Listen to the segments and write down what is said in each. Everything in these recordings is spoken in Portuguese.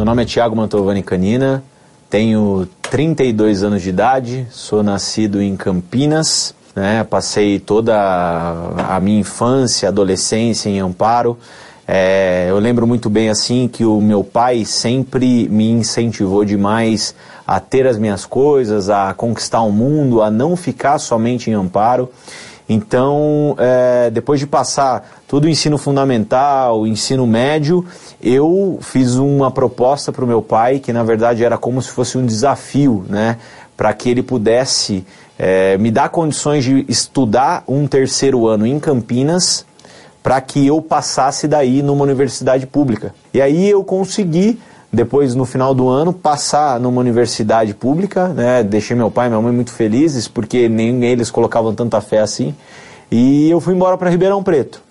meu nome é Thiago Mantovani Canina, tenho 32 anos de idade, sou nascido em Campinas, né? passei toda a minha infância, adolescência em Amparo. É, eu lembro muito bem assim que o meu pai sempre me incentivou demais a ter as minhas coisas, a conquistar o mundo, a não ficar somente em Amparo. Então, é, depois de passar todo o ensino fundamental, o ensino médio, eu fiz uma proposta para o meu pai que na verdade era como se fosse um desafio, né, para que ele pudesse é, me dar condições de estudar um terceiro ano em Campinas para que eu passasse daí numa universidade pública. E aí eu consegui depois no final do ano passar numa universidade pública, né? Deixei meu pai e minha mãe muito felizes porque nem eles colocavam tanta fé assim. E eu fui embora para Ribeirão Preto.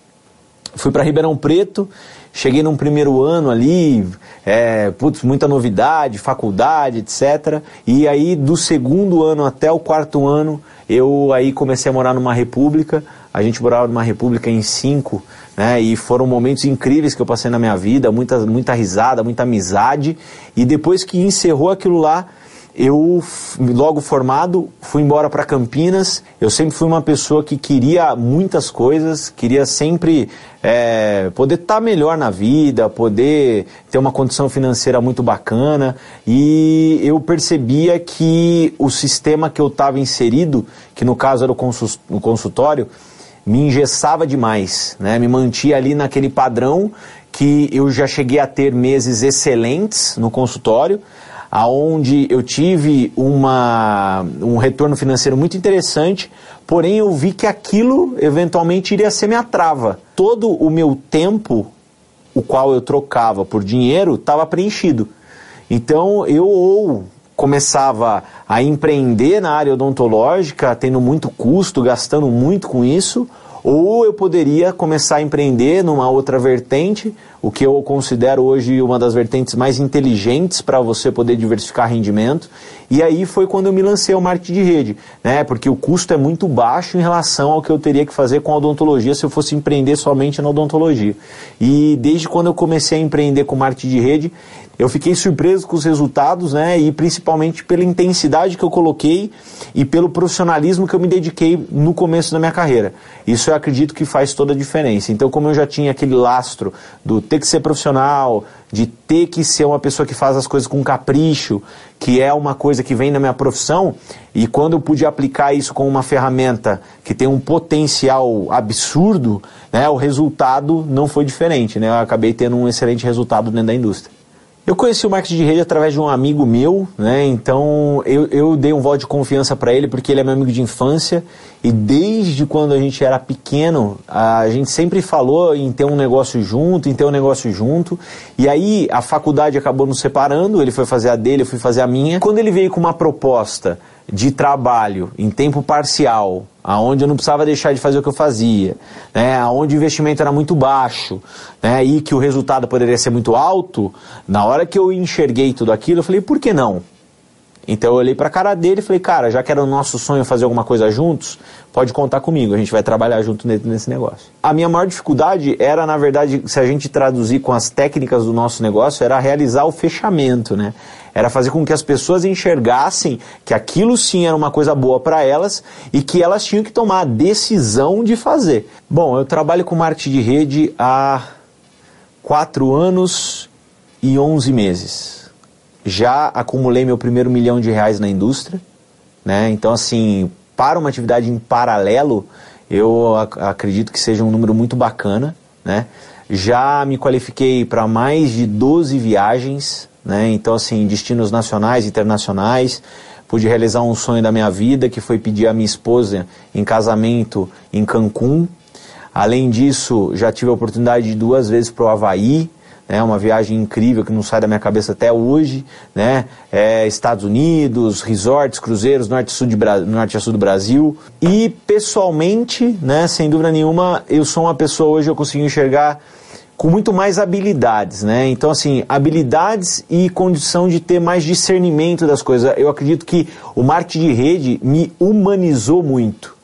Fui para Ribeirão Preto, cheguei num primeiro ano ali, é, putz, muita novidade, faculdade, etc. E aí do segundo ano até o quarto ano, eu aí comecei a morar numa república. A gente morava numa república em cinco né? E foram momentos incríveis que eu passei na minha vida, muita, muita risada, muita amizade. E depois que encerrou aquilo lá, eu, logo formado, fui embora para Campinas. Eu sempre fui uma pessoa que queria muitas coisas, queria sempre é, poder estar tá melhor na vida, poder ter uma condição financeira muito bacana. E eu percebia que o sistema que eu estava inserido, que no caso era o consultório, me engessava demais, né? me mantia ali naquele padrão que eu já cheguei a ter meses excelentes no consultório, aonde eu tive uma, um retorno financeiro muito interessante, porém eu vi que aquilo eventualmente iria ser minha trava. Todo o meu tempo, o qual eu trocava por dinheiro, estava preenchido. Então eu ou começava a empreender na área odontológica, tendo muito custo, gastando muito com isso, ou eu poderia começar a empreender numa outra vertente, o que eu considero hoje uma das vertentes mais inteligentes para você poder diversificar rendimento. E aí foi quando eu me lancei ao marketing de rede, né? Porque o custo é muito baixo em relação ao que eu teria que fazer com a odontologia se eu fosse empreender somente na odontologia. E desde quando eu comecei a empreender com marketing de rede, eu fiquei surpreso com os resultados, né? E principalmente pela intensidade que eu coloquei e pelo profissionalismo que eu me dediquei no começo da minha carreira. Isso eu acredito que faz toda a diferença. Então, como eu já tinha aquele lastro do ter que ser profissional, de ter que ser uma pessoa que faz as coisas com capricho, que é uma coisa que vem na minha profissão, e quando eu pude aplicar isso com uma ferramenta que tem um potencial absurdo, né, o resultado não foi diferente. Né? Eu acabei tendo um excelente resultado dentro da indústria. Eu conheci o marketing de rede através de um amigo meu, né? Então eu, eu dei um voto de confiança para ele porque ele é meu amigo de infância e desde quando a gente era pequeno a gente sempre falou em ter um negócio junto, em ter um negócio junto. E aí a faculdade acabou nos separando, ele foi fazer a dele, eu fui fazer a minha. Quando ele veio com uma proposta de trabalho em tempo parcial, aonde eu não precisava deixar de fazer o que eu fazia, né, aonde o investimento era muito baixo, né, e que o resultado poderia ser muito alto, na hora que eu enxerguei tudo aquilo, eu falei, por que não? Então eu olhei para a cara dele e falei, cara, já que era o nosso sonho fazer alguma coisa juntos, pode contar comigo, a gente vai trabalhar junto nesse negócio. A minha maior dificuldade era, na verdade, se a gente traduzir com as técnicas do nosso negócio, era realizar o fechamento, né? Era fazer com que as pessoas enxergassem que aquilo sim era uma coisa boa para elas e que elas tinham que tomar a decisão de fazer. Bom, eu trabalho com marketing de rede há quatro anos e onze meses. Já acumulei meu primeiro milhão de reais na indústria, né? Então, assim, para uma atividade em paralelo, eu ac acredito que seja um número muito bacana, né? Já me qualifiquei para mais de 12 viagens né? Então, assim, destinos nacionais, internacionais. Pude realizar um sonho da minha vida, que foi pedir a minha esposa em casamento em Cancún. Além disso, já tive a oportunidade de duas vezes para o Havaí, né, uma viagem incrível que não sai da minha cabeça até hoje, né, é, Estados Unidos, resorts, cruzeiros, norte sul, de norte a sul do Brasil. E pessoalmente, né, sem dúvida nenhuma, eu sou uma pessoa hoje, eu consigo enxergar com muito mais habilidades, né? Então, assim, habilidades e condição de ter mais discernimento das coisas. Eu acredito que o marketing de rede me humanizou muito,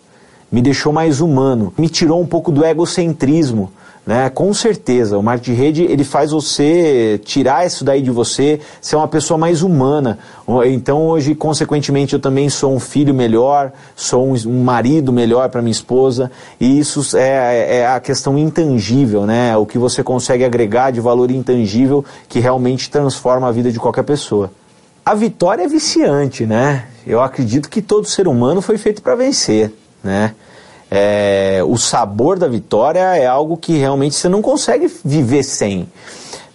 me deixou mais humano, me tirou um pouco do egocentrismo né? Com certeza, o marketing de rede ele faz você tirar isso daí de você, ser uma pessoa mais humana. Então hoje, consequentemente, eu também sou um filho melhor, sou um marido melhor para minha esposa e isso é, é a questão intangível, né? O que você consegue agregar de valor intangível que realmente transforma a vida de qualquer pessoa. A vitória é viciante, né? Eu acredito que todo ser humano foi feito para vencer, né? É, o sabor da vitória é algo que realmente você não consegue viver sem.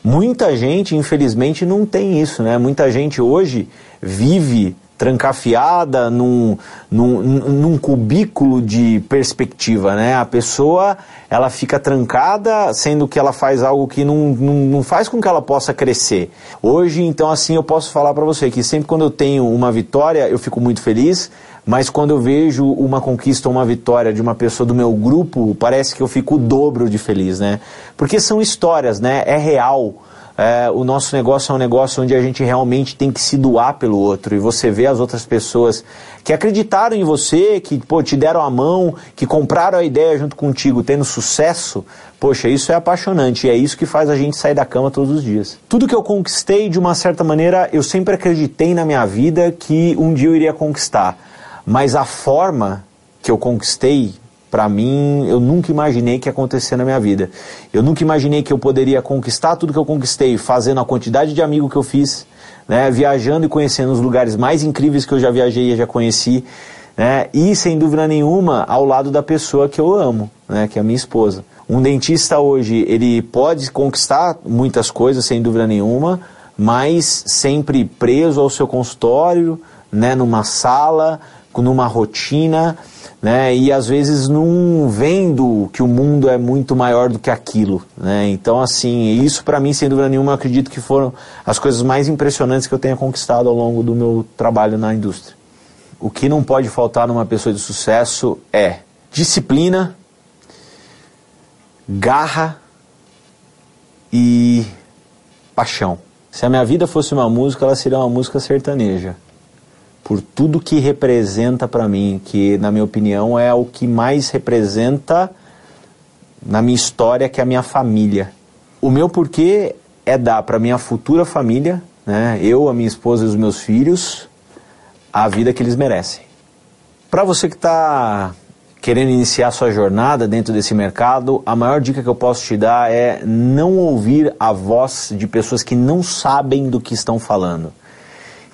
Muita gente, infelizmente, não tem isso, né? Muita gente hoje vive trancafiada num, num, num cubículo de perspectiva, né? A pessoa, ela fica trancada, sendo que ela faz algo que não, não, não faz com que ela possa crescer. Hoje, então, assim, eu posso falar para você que sempre quando eu tenho uma vitória, eu fico muito feliz, mas quando eu vejo uma conquista ou uma vitória de uma pessoa do meu grupo, parece que eu fico o dobro de feliz, né? Porque são histórias, né? É real. É, o nosso negócio é um negócio onde a gente realmente tem que se doar pelo outro e você vê as outras pessoas que acreditaram em você, que pô, te deram a mão, que compraram a ideia junto contigo, tendo sucesso. Poxa, isso é apaixonante e é isso que faz a gente sair da cama todos os dias. Tudo que eu conquistei, de uma certa maneira, eu sempre acreditei na minha vida que um dia eu iria conquistar mas a forma que eu conquistei, para mim, eu nunca imaginei que ia acontecer na minha vida. Eu nunca imaginei que eu poderia conquistar tudo que eu conquistei fazendo a quantidade de amigos que eu fiz, né, viajando e conhecendo os lugares mais incríveis que eu já viajei e já conheci, né, e sem dúvida nenhuma ao lado da pessoa que eu amo, né, que é a minha esposa. Um dentista hoje, ele pode conquistar muitas coisas, sem dúvida nenhuma, mas sempre preso ao seu consultório, né, numa sala, numa rotina, né? E às vezes não vendo que o mundo é muito maior do que aquilo, né? Então assim, isso para mim sem dúvida nenhuma eu acredito que foram as coisas mais impressionantes que eu tenha conquistado ao longo do meu trabalho na indústria. O que não pode faltar numa pessoa de sucesso é disciplina, garra e paixão. Se a minha vida fosse uma música, ela seria uma música sertaneja por tudo que representa para mim, que na minha opinião é o que mais representa na minha história, que é a minha família. O meu porquê é dar para minha futura família, né, eu, a minha esposa e os meus filhos, a vida que eles merecem. Para você que está querendo iniciar sua jornada dentro desse mercado, a maior dica que eu posso te dar é não ouvir a voz de pessoas que não sabem do que estão falando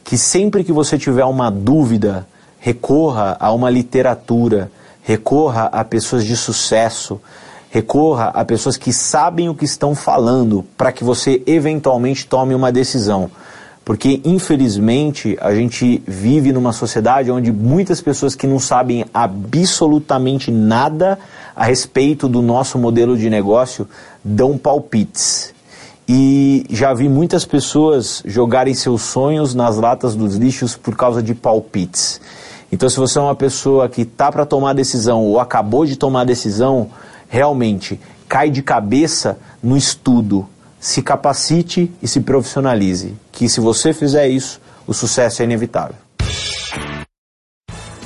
que sempre que você tiver uma dúvida, recorra a uma literatura, recorra a pessoas de sucesso, recorra a pessoas que sabem o que estão falando para que você eventualmente tome uma decisão. Porque, infelizmente, a gente vive numa sociedade onde muitas pessoas que não sabem absolutamente nada a respeito do nosso modelo de negócio dão palpites e já vi muitas pessoas jogarem seus sonhos nas latas dos lixos por causa de palpites. Então, se você é uma pessoa que está para tomar decisão ou acabou de tomar decisão, realmente cai de cabeça no estudo, se capacite e se profissionalize. Que se você fizer isso, o sucesso é inevitável.